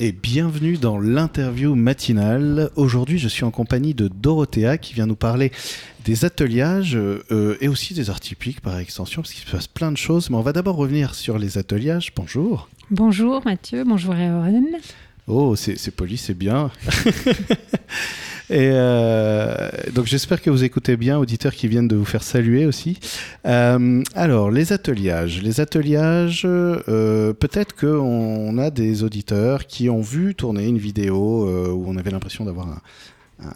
et bienvenue dans l'interview matinale. Aujourd'hui, je suis en compagnie de Dorothea qui vient nous parler des ateliages euh, et aussi des arts typiques par extension, parce qu'il se passe plein de choses. Mais on va d'abord revenir sur les ateliages. Bonjour. Bonjour Mathieu, bonjour Erin. Oh, c'est poli, c'est bien. Euh, donc j'espère que vous écoutez bien, auditeurs qui viennent de vous faire saluer aussi. Euh, alors, les ateliages. Les ateliages, euh, peut-être qu'on a des auditeurs qui ont vu tourner une vidéo où on avait l'impression d'avoir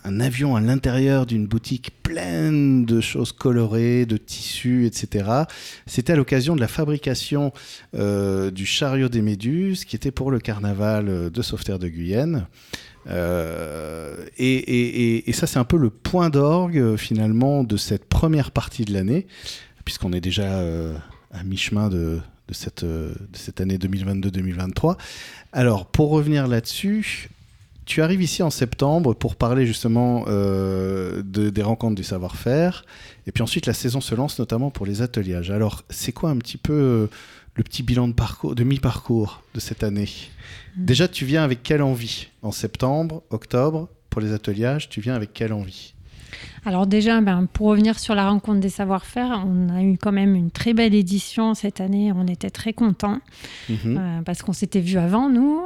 un, avion à l'intérieur d'une boutique pleine de choses colorées, de tissus, etc. C'était à l'occasion de la fabrication du chariot des Méduses, qui était pour le carnaval de Sauveterre de Guyenne. Euh, et, ça, c'est un peu le point d'orgue finalement de cette première partie de l'année, puisqu'on est déjà euh, à mi-chemin de, cette, année 2022-2023. Alors, pour revenir là-dessus, tu arrives ici en septembre pour parler justement euh, de, des rencontres du savoir-faire. Et puis ensuite, la saison se lance notamment pour les ateliers. Alors, c'est quoi un petit peu euh, le petit bilan de, parcours, de mi-parcours de cette année. Hmm. Déjà, tu viens avec quelle envie? En septembre, octobre, pour les ateliers, tu viens avec quelle envie? Alors déjà, ben, pour revenir sur la rencontre des savoir-faire, on a eu quand même une très belle édition cette année. On était très contents mhm. euh, parce qu'on s'était vu avant, nous.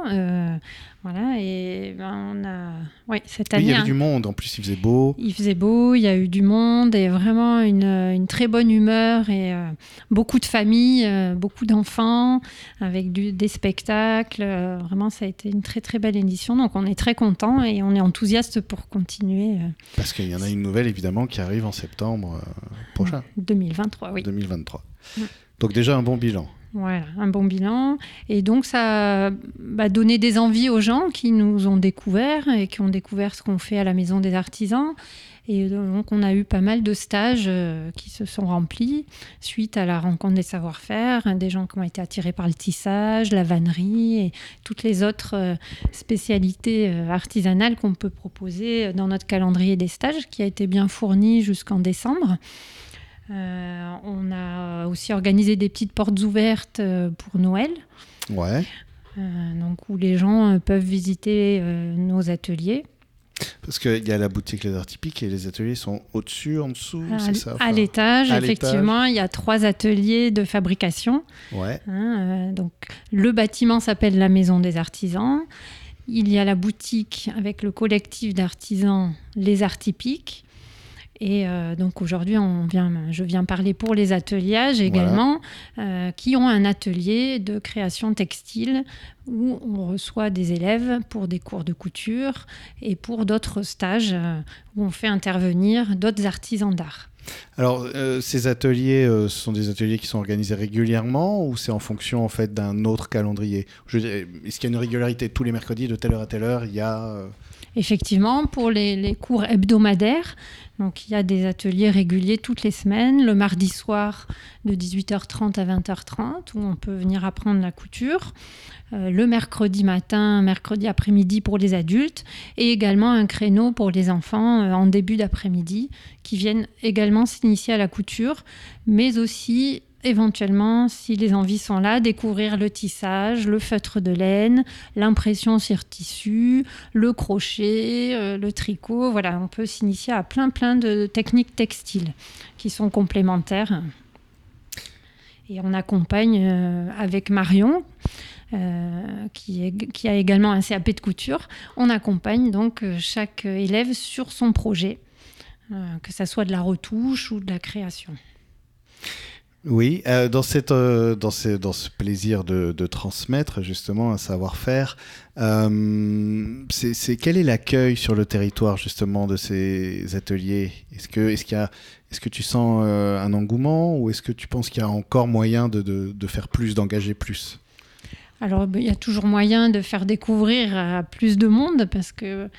Voilà, et ben, on a. Oui, cette année. il y avait du monde, en plus, il faisait beau. Il faisait beau, il y a eu du monde et vraiment une, une très bonne humeur et euh, beaucoup de familles, euh, beaucoup d'enfants avec du, des spectacles. Euh, vraiment, ça a été une très très belle édition. Donc, on est très content et on est enthousiaste pour continuer. Parce qu'il y en a une nouvelle, évidemment, qui arrive en septembre prochain. 2023, oui. 2023. Donc, déjà un bon bilan. Voilà, un bon bilan. Et donc, ça a donné des envies aux gens qui nous ont découvert et qui ont découvert ce qu'on fait à la Maison des Artisans. Et donc, on a eu pas mal de stages euh, qui se sont remplis suite à la rencontre des savoir-faire, des gens qui ont été attirés par le tissage, la vannerie et toutes les autres euh, spécialités euh, artisanales qu'on peut proposer dans notre calendrier des stages qui a été bien fourni jusqu'en décembre. Euh, on a aussi organisé des petites portes ouvertes pour Noël. Ouais. Euh, donc où les gens peuvent visiter nos ateliers. Parce qu'il y a la boutique Les Arts Typiques et les ateliers sont au-dessus, en dessous, c'est ça À l'étage, effectivement, il y a trois ateliers de fabrication. Ouais. Hein, donc le bâtiment s'appelle la Maison des Artisans. Il y a la boutique avec le collectif d'artisans Les Arts Typiques. Et euh, donc aujourd'hui, on vient, je viens parler pour les ateliers également, euh, qui ont un atelier de création textile où on reçoit des élèves pour des cours de couture et pour d'autres stages euh, où on fait intervenir d'autres artisans d'art. Alors, ces ateliers, ce sont des ateliers qui sont organisés régulièrement ou c'est en fonction en fait d'un autre calendrier? Est-ce qu'il y a une régularité? Tous les mercredis de telle heure à telle heure Il y a Effectivement, pour les, les cours hebdomadaires, donc il y a des ateliers réguliers toutes les semaines, le mardi soir de 18h30 à 20h30 où on peut venir apprendre la couture, euh, le mercredi matin, mercredi après-midi pour les adultes et également un créneau pour les enfants euh, en début d'après-midi qui viennent également s'initier à la couture, mais aussi éventuellement, si les envies sont là, découvrir le tissage, le feutre de laine, l'impression sur tissu, le crochet, euh, le tricot. Voilà, on peut s'initier à plein plein de techniques textiles qui sont complémentaires. Et on accompagne euh, avec Marion, euh, qui, qui, a également un CAP de couture. On accompagne donc chaque élève sur son projet, que ce soit de la retouche ou de la création. Oui, euh, dans, cette, euh, dans, ce, ce plaisir de, transmettre justement un savoir-faire, euh, c'est quel est l'accueil sur le territoire justement de ces ateliers? Est-ce que, est qu'il y a, est-ce que tu sens un engouement ou est-ce que tu penses qu'il y a encore moyen de, de faire plus, d'engager plus? Alors, ben, il y a toujours moyen de faire découvrir à plus de monde parce que,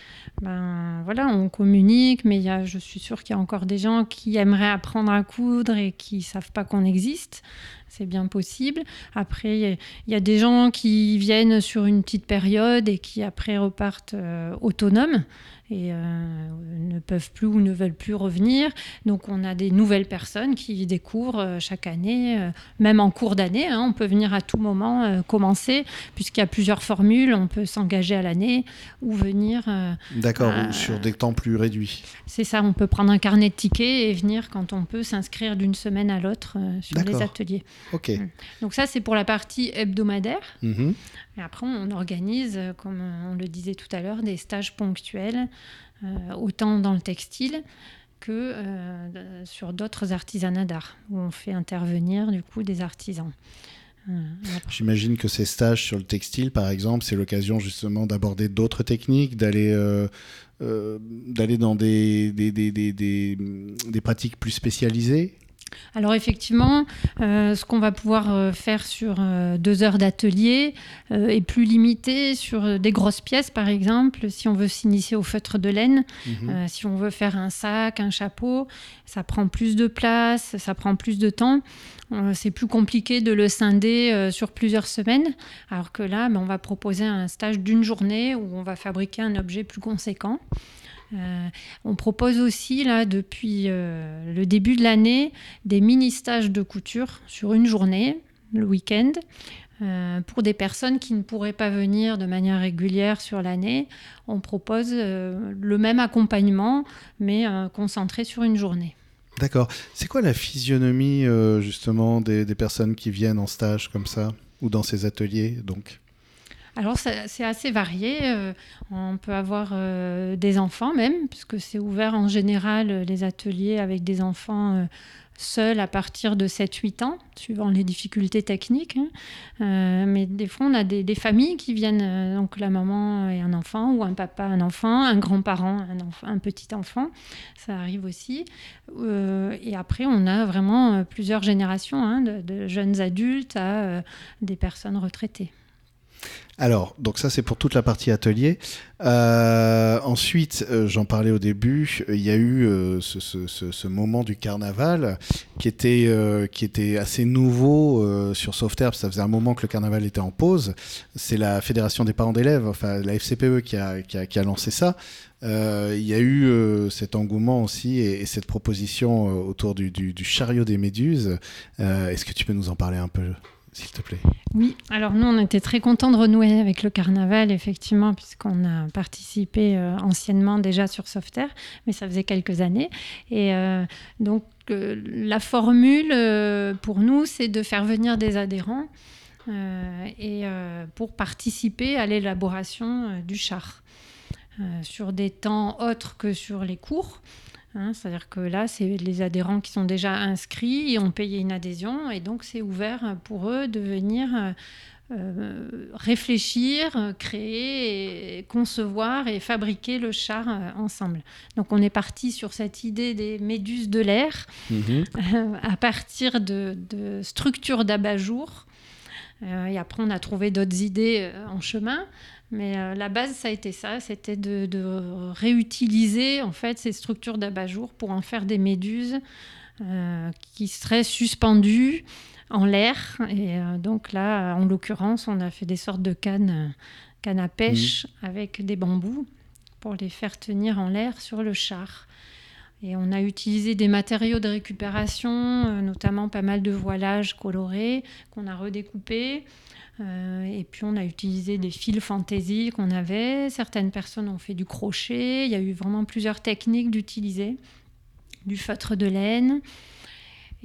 ben voilà, on communique, mais y a, je suis sûre qu'il y a encore des gens qui aimeraient apprendre à coudre et qui ne savent pas qu'on existe. c'est bien possible. Après, il y, a des gens qui viennent sur une petite période et qui après repartent autonomes et euh, ne peuvent plus ou ne veulent plus revenir. Donc on a des nouvelles personnes qui découvrent euh, chaque année, euh, même en cours d'année. Hein, on peut venir à tout moment commencer, puisqu'il y a plusieurs formules. On peut s'engager à l'année ou venir. D'accord, sur des temps plus réduits. C'est ça, on peut prendre un carnet de tickets et venir quand on peut s'inscrire d'une semaine à l'autre sur les ateliers. Ok. Mm. Donc ça, c'est pour la partie hebdomadaire. Mm-hmm. Et après, on organise, comme on le disait tout à l'heure, des stages ponctuels, euh, autant dans le textile que euh, sur d'autres artisanats d'art, où on fait intervenir du coup des artisans. Euh, J'imagine que ces stages sur le textile, par exemple, c'est l'occasion justement d'aborder d'autres techniques, d'aller d'aller dans des des, des, des, des, pratiques plus spécialisées alors effectivement, euh, ce qu'on va pouvoir euh, faire sur euh, deux heures d'atelier est plus limité sur des grosses pièces, par exemple, si on veut s'initier au feutre de laine, mhm. si on veut faire un sac, un chapeau, ça prend plus de place, ça prend plus de temps. c'est plus compliqué de le scinder sur plusieurs semaines, alors que là, ben, on va proposer un stage d'une journée où on va fabriquer un objet plus conséquent. Euh, on propose aussi, là, depuis euh, le début de l'année, des mini-stages de couture sur une journée, le week-end, euh, pour des personnes qui ne pourraient pas venir de manière régulière sur l'année. On propose le même accompagnement, mais concentré sur une journée. D'accord. C'est quoi la physionomie, justement, des, des personnes qui viennent en stage comme ça, ou dans ces ateliers, donc? Alors c'est assez varié. Euh, on peut avoir euh, des enfants même, puisque c'est ouvert en général euh, les ateliers avec des enfants seuls à partir de 7-8 ans, suivant les difficultés techniques. Hein. mais des fois, on a des, familles qui viennent, donc la maman et un enfant, ou un papa, un enfant, un grand-parent, un, petit enfant. Ça arrive aussi. et après, on a vraiment plusieurs générations, hein, de, jeunes adultes à des personnes retraitées. Alors, donc ça c'est pour toute la partie atelier. Euh, ensuite, euh, j'en parlais au début, il y a eu euh, ce, moment du carnaval qui était, qui était assez nouveau sur Sauveterre, ça faisait un moment que le carnaval était en pause. C'est la Fédération des parents d'élèves, enfin la FCPE qui a, lancé ça. Il y a eu cet engouement aussi et, cette proposition autour du, chariot des méduses. Est-ce que tu peux nous en parler un peu? S'il te plaît. Oui, alors nous, on était très contents de renouer avec le carnaval, effectivement, puisqu'on a participé euh, anciennement déjà sur Softair, mais ça faisait quelques années. Et euh, donc, euh, la formule pour nous, c'est de faire venir des adhérents et pour participer à l'élaboration du char. sur des temps autres que sur les cours. Hein, c'est-à-dire que là, c'est les adhérents qui sont déjà inscrits et ont payé une adhésion, et donc c'est ouvert pour eux de venir euh, euh, réfléchir, créer, concevoir et fabriquer le char euh, ensemble. Donc on est parti sur cette idée des méduses de l'air mhm. à partir de, de structures d'abat-jour. et après, on a trouvé d'autres idées en chemin. Mais euh, la base, ça a été ça, c'était de, réutiliser en fait ces structures d'abat-jour pour en faire des méduses euh, qui seraient suspendues en l'air. Et euh, donc là, en l'occurrence, on a fait des sortes de cannes, cannes à pêche mmh. avec des bambous pour les faire tenir en l'air sur le char. Et on a utilisé des matériaux de récupération, notamment pas mal de voilages colorés qu'on a redécoupés. Euh, et puis on a utilisé des fils fantaisie qu'on avait. Certaines personnes ont fait du crochet. Il y a eu vraiment plusieurs techniques d'utiliser du feutre de laine.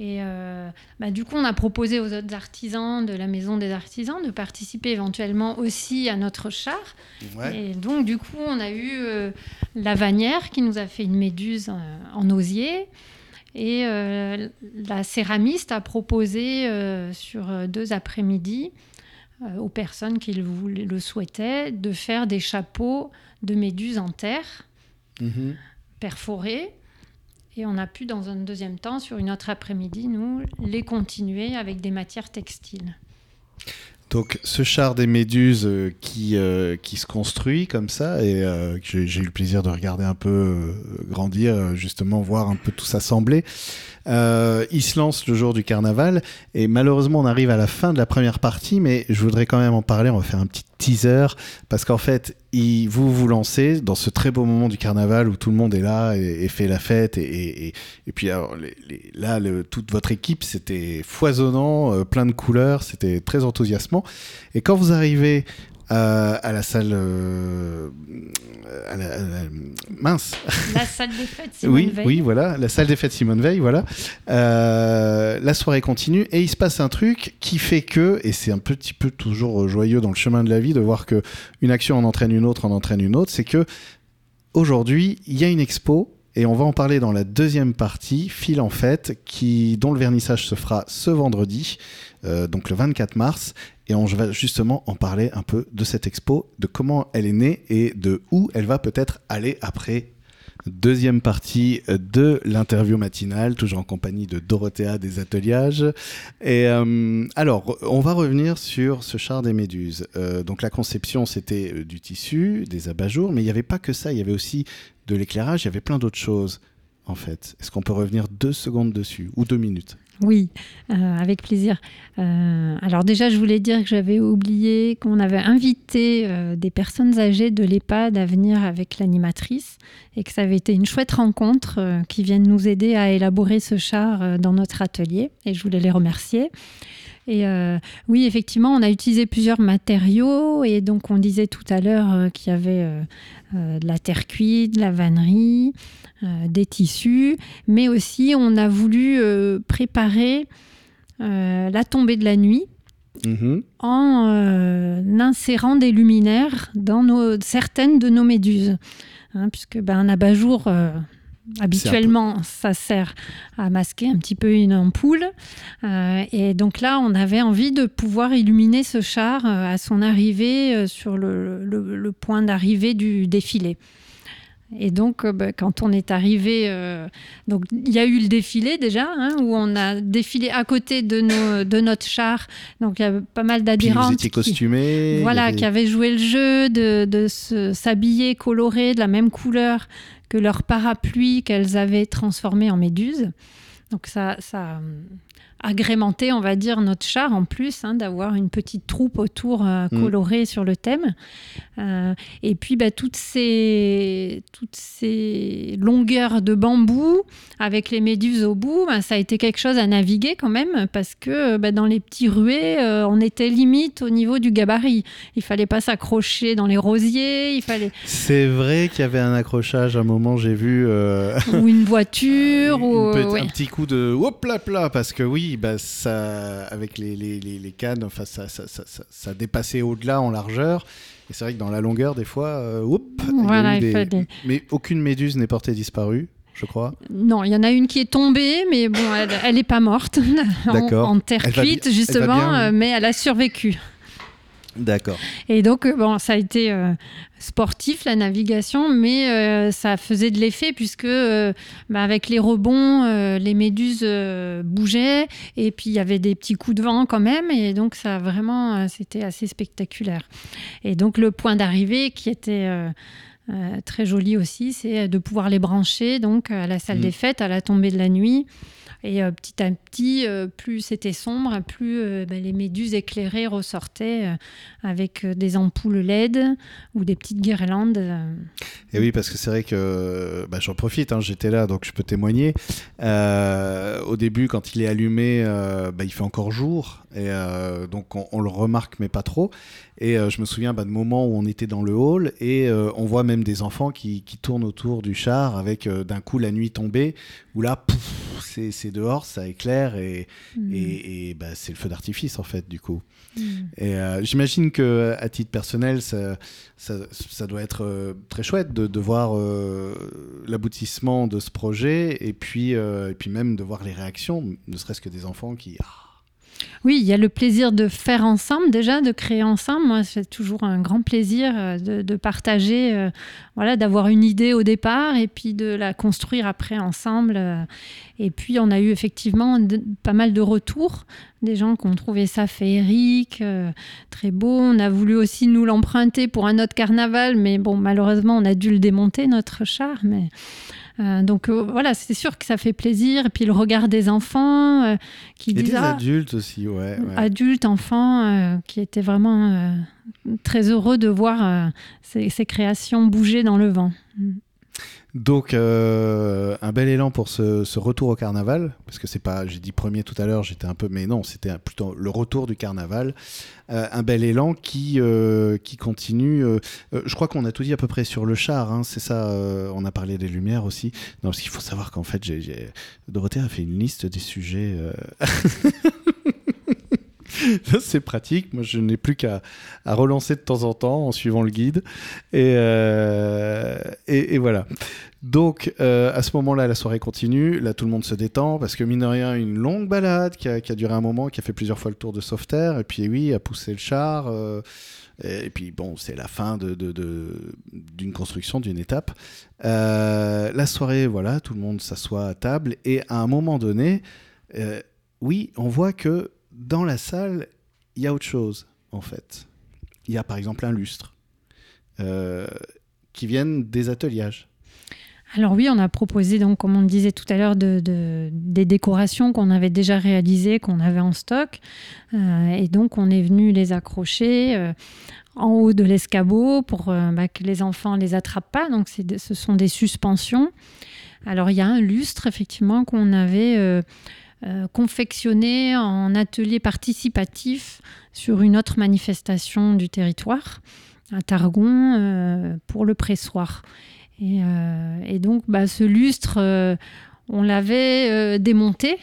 Et euh, bah, du coup, on a proposé aux autres artisans de la Maison des Artisans de participer éventuellement aussi à notre char. Et donc, du coup, on a eu euh, la Vanière qui nous a fait une méduse en osier. Et la céramiste a proposé sur deux après-midi aux personnes qui le, souhaitaient de faire des chapeaux de méduses en terre, mhm. perforés. Et on a pu, dans un deuxième temps, sur une autre après-midi, nous, les continuer avec des matières textiles. Donc ce char des méduses euh, qui, euh, qui se construit comme ça et euh, que j'ai eu le plaisir de regarder un peu euh, grandir, euh, justement voir un peu tout s'assembler. Il se lance le jour du carnaval et malheureusement on arrive à la fin de la première partie mais je voudrais quand même en parler, on va faire un petit teaser parce qu'en fait vous vous lancez dans ce très beau moment du carnaval où tout le monde est là et, fait la fête et, puis là toute votre équipe c'était foisonnant, euh, plein de couleurs, c'était très enthousiasmant. Et quand vous arrivez euh, à la salle. Euh, à la, à la, mince. La salle des fêtes Simone oui, Veil. oui, voilà, la salle des fêtes Simone Veil, voilà. Euh, la soirée continue et il se passe un truc qui fait que, et c'est un petit peu toujours joyeux dans le chemin de la vie de voir que une action en entraîne une autre, en entraîne une autre, c'est que aujourd'hui il y a une expo. Et on va en parler dans la deuxième partie, Fil en fête, qui, dont le vernissage se fera ce vendredi, euh, donc le 24 mars. Et on va justement en parler un peu de cette expo, de comment elle est née et de où elle va peut-être aller après. Deuxième partie de l'interview matinale, toujours en compagnie de Dorothea des Ateliages. Et euh, alors, on va revenir sur ce char des méduses. Euh, donc la conception, c'était euh, du tissu, des abat-jours, mais il n'y avait pas que ça, il y avait aussi de l'éclairage, il y avait plein d'autres choses, en fait. Est-ce qu'on peut revenir deux secondes dessus, ou deux minutes? Oui, euh, avec plaisir. Euh, alors déjà, je voulais dire que j'avais oublié qu'on avait invité euh, des personnes âgées de l'EHPAD à venir avec l'animatrice et que ça avait été une chouette rencontre qui viennent nous aider à élaborer ce char dans notre atelier et je voulais les remercier. Et euh, oui, effectivement, on a utilisé plusieurs matériaux et donc on disait tout à l'heure euh, qu'il y avait euh, de la terre cuite, de la vannerie, euh, des tissus, mais aussi on a voulu préparer la tombée de la nuit Mhm. en insérant des luminaires dans nos, certaines de nos méduses. Hein, puisque ben, un abat-jour, habituellement, ça sert à masquer un petit peu une ampoule. Euh, et donc là, on avait envie de pouvoir illuminer ce char euh, à son arrivée euh, sur le, le- le point d'arrivée du défilé. Et donc, bah, quand on est arrivé, euh, donc il y a eu le défilé déjà, hein, où on a défilé à côté de, nos, de notre char. Donc il y a pas mal étiez qui, costumé. il y voilà, avait- qui avaient joué le jeu de, de s'habiller coloré de la même couleur leur parapluie qu'elles avaient transformé en méduse. Donc ça, ça a agrémenté, on va dire, notre char en plus, hein, d'avoir une petite troupe autour euh, Mm. colorée sur le thème. Euh, et puis bah, toutes, ces, toutes ces longueurs de bambou avec les méduses au bout, bah, ça a été quelque chose à naviguer quand même parce que bah, dans les petits ruets, euh, on était limite au niveau du gabarit. Il fallait pas s'accrocher dans les rosiers, il fallait C'est vrai qu'il y avait un accrochage à un moment, j'ai vu. ou une voiture ou petite- ouais. un petit coup de hop là là parce que oui bah ça avec les, les, les, les cannes enfin ça ça, ça, ça, dépassait au-delà en largeur et c'est vrai que dans la longueur des fois euh, a Voilà, il des- mais aucune méduse n'est portée disparue je crois Non, il y en a une qui est tombée, mais bon, elle, elle est pas morte en, D'accord. en terre Elle cuite bien- justement, euh, mais elle a survécu. D'accord Et donc, euh, bon, ça a été euh, sportif, la navigation, mais euh, ça faisait de l'effet puisque, euh, bah, avec les rebonds, les méduses bougeaient et puis il y avait des petits coups de vent quand même. Et donc, ça vraiment, c'était assez spectaculaire. Et donc, le point d'arrivée qui était. très joli aussi, c'est de pouvoir les brancher donc à la salle Mm. des fêtes à la tombée de la nuit. Et euh, petit à petit, euh, plus c'était sombre, plus euh, ben, les méduses éclairées ressortaient avec des ampoules LED ou des petites guirlandes. Et oui, parce que c'est vrai que bah, j'en profite, hein, j'étais là, donc je peux témoigner. Au début, quand il est allumé, bah, il fait encore jour, et donc on, le remarque, mais pas trop. Et je me souviens bah, de moments où on était dans le hall, et on voit même des enfants qui, qui tournent autour du char avec d'un coup la nuit tombée, où là, pouf, c'est dehors, ça éclaire, et, Mm. et, et, bah, c'est le feu d'artifice en fait, du coup. Mm. Et euh, j'imagine que à titre personnel, ça, ça, ça doit être euh, très chouette de, de voir euh, l'aboutissement de ce projet et puis, et puis même de voir les réactions, ne serait-ce que des enfants qui. Ah, Oui, il y a le plaisir de faire ensemble déjà, de créer ensemble. Moi, c'est toujours un grand plaisir euh, de, partager, euh, voilà, d'avoir une idée au départ et puis de la construire après ensemble. Et puis, on a eu effectivement pas mal de retours, des gens qui ont trouvé ça féerique, euh, très beau. On a voulu aussi nous l'emprunter pour un autre carnaval, mais bon, malheureusement, on a dû le démonter, notre char. Euh, donc euh, voilà, c'est sûr que ça fait plaisir. Et puis le regard des enfants euh, qui et disent. des adultes aussi, ouais. Adultes, enfants, qui étaient vraiment très heureux de voir ces, ces, créations bouger dans le vent. Donc euh, un bel élan pour ce, retour au carnaval, parce que c'est pas, j'ai dit premier tout à l'heure, j'étais un peu, mais non, c'était plutôt le retour du carnaval. Euh, un bel élan qui euh, qui continue. je crois qu'on a tout dit à peu près sur le char, hein, c'est ça. on a parlé des lumières aussi. Non, parce qu'il faut savoir qu'en fait, j'ai, Dorothée a fait une liste des sujets. c'est pratique. Moi, je n'ai plus qu'à relancer de temps en temps en suivant le guide. Et, euh, voilà. Donc, euh, à ce moment-là, la soirée continue. Là, tout le monde se détend parce que, mine de rien, une longue balade qui a, duré un moment, qui a fait plusieurs fois le tour de Sauveterre. Et puis, oui, a poussé le char. Euh, et puis, bon, c'est la fin d'une construction, d'une étape. la soirée, voilà, tout le monde s'assoit à table. Et à un moment donné, oui, on voit que dans la salle, il y a autre chose, en fait. Il y a par exemple un lustre euh, qui viennent des ateliers. Alors oui, on a proposé, donc, comme on disait tout à l'heure, de, des décorations qu'on avait déjà réalisées, qu'on avait en stock. Euh, et donc, on est venu les accrocher euh, en haut de l'escabeau pour bah, que les enfants ne les attrapent pas. Donc, ce sont des suspensions. Alors, il y a un lustre, effectivement, qu'on avait euh, confectionné en atelier participatif sur une autre manifestation du territoire, à Targon, euh, pour le pressoir. Et, euh, et donc, bah, ce lustre, on l'avait démonté.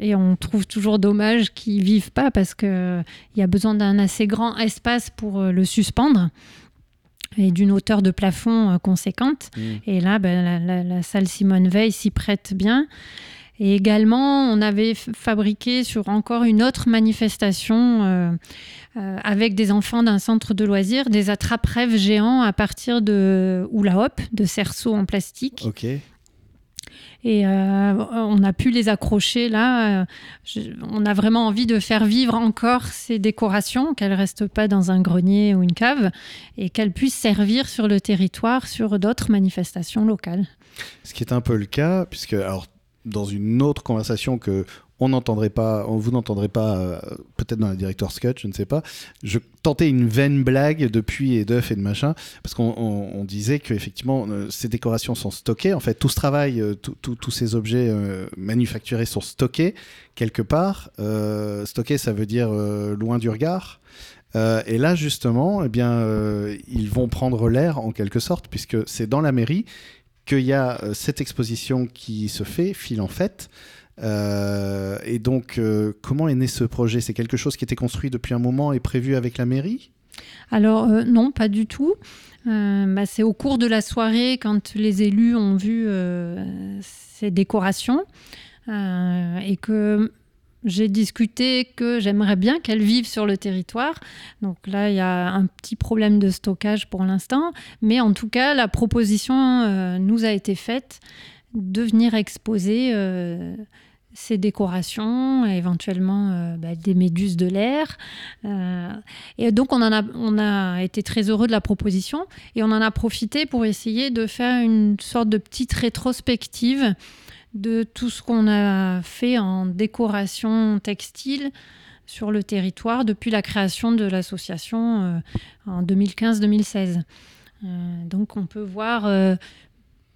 Et on trouve toujours dommage qu'ils ne vivent pas parce qu'il y a besoin d'un assez grand espace pour le suspendre et d'une hauteur de plafond conséquente. Mmh. Et là, bah, la, la, salle Simone Veil s'y prête bien. Et également, on avait fabriqué sur encore une autre manifestation euh, euh, avec des enfants d'un centre de loisirs des attrape-rêves géants à partir de hula hop, de cerceaux en plastique. Ok. Et euh, on a pu les accrocher là. on a vraiment envie de faire vivre encore ces décorations, qu'elles ne restent pas dans un grenier ou une cave, et qu'elles puissent servir sur le territoire sur d'autres manifestations locales. Ce qui est un peu le cas, puisque alors dans une autre conversation que on n'entendrait pas, vous n'entendrez pas, euh, peut-être dans la director's cut, je ne sais pas. Je tentais une vaine blague depuis et d'œufs et de machin, parce qu'on disait que effectivement euh, ces décorations sont stockées. En fait, tout ce travail, euh, tous ces objets manufacturés sont stockés quelque part. stockés, ça veut dire loin du regard. et là, justement, eh bien, ils vont prendre l'air en quelque sorte, puisque c'est dans la mairie qu'il y a euh, cette exposition qui se fait, fil en fait. Euh, et donc, euh, comment est né ce projet? C'est quelque chose qui était construit depuis un moment et prévu avec la mairie? Alors, non, pas du tout. Bah, c'est au cours de la soirée, quand les élus ont vu ces décorations, et que j'ai discuté que j'aimerais bien qu'elles vivent sur le territoire. Donc là, il y a un petit problème de stockage pour l'instant. Mais en tout cas, la proposition euh, nous a été faite de venir exposer euh, ces décorations, éventuellement euh, bah, des méduses de l'air. et donc, on, a été très heureux de la proposition et on en a profité pour essayer de faire une sorte de petite rétrospective de tout ce qu'on a fait en décoration textile sur le territoire depuis la création de l'association euh, en 2015-2016. Euh, donc on peut voir euh,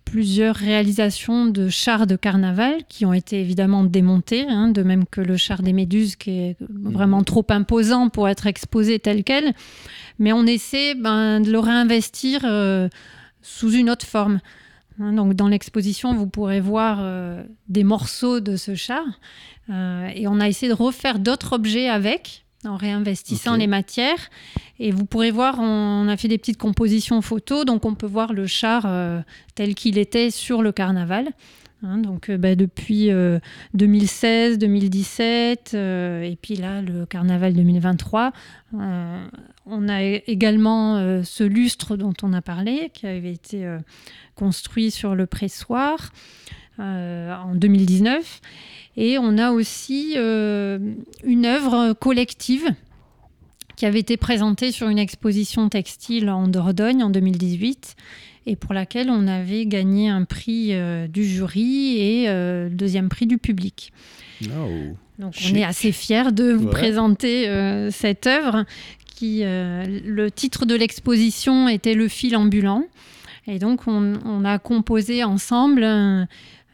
plusieurs réalisations de chars de carnaval qui ont été évidemment démontés, hein, de même que le char des Méduses qui est vraiment trop imposant pour être exposé tel quel. Mais on essaie ben, de le réinvestir sous une autre forme. Hein, donc dans l'exposition, vous pourrez voir euh, des morceaux de ce char. Euh, et on a essayé de refaire d'autres objets avec, en réinvestissant les matières. Et vous pourrez voir, on a fait des petites compositions photos, donc on peut voir le char euh, tel qu'il était sur le carnaval. Hein, donc bah, depuis 2016, 2017 et puis là le carnaval 2023, on a également ce lustre dont on a parlé qui avait été construit sur le pressoir en 2019 et on a aussi une œuvre collective qui avait été présentée sur une exposition textile en Dordogne en 2018 et pour laquelle on avait gagné un prix euh, du jury et euh, deuxième prix du public. Oh, Donc on est assez fiers de vous présenter euh, cette œuvre qui, le titre de l'exposition était Le fil ambulant. Et donc on, on a composé ensemble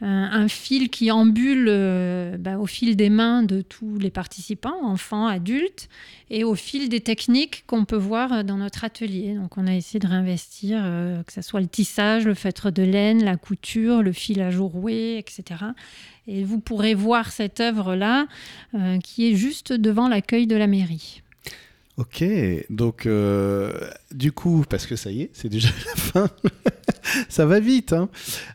un, fil qui ambule euh, bah, au fil des mains de tous les participants, enfants, adultes, et au fil des techniques qu'on peut voir dans notre atelier. Donc on a essayé de réinvestir, euh, que ce soit le tissage, le feutre de laine, la couture, le filage au rouet, etc. Et vous pourrez voir cette œuvre-là euh, qui est juste devant l'accueil de la mairie. Ok, donc du coup, parce que ça y est, c'est déjà la fin, ça va vite. Hein.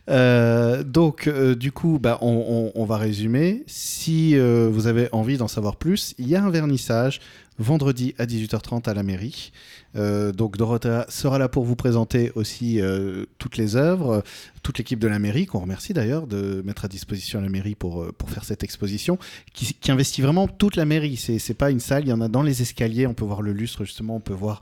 Euh, donc, euh, du coup, bah, on, va résumer. Si euh, vous avez envie d'en savoir plus, il y a un vernissage vendredi à 18h30 à la mairie. Euh, donc Dorothea sera là pour vous présenter aussi euh, toutes les œuvres, toute l'équipe de la mairie, qu'on remercie d'ailleurs de mettre à disposition la mairie pour, euh, pour faire cette exposition, qui, investit vraiment toute la mairie. C'est pas une salle, il y en a dans les escaliers, on peut voir le lustre justement, on peut voir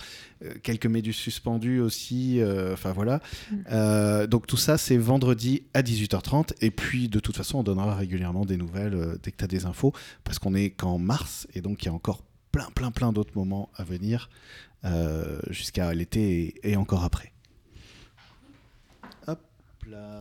quelques méduses suspendues aussi, enfin voilà. Mm. donc tout ça, c'est vendredi à 18h30, et puis de toute façon, on donnera régulièrement des nouvelles dès que tu as des infos, parce qu'on est qu'en mars, et donc il y a encore plein, plein, plein d'autres moments à venir euh, jusqu'à l'été et, et, encore après. Hop là.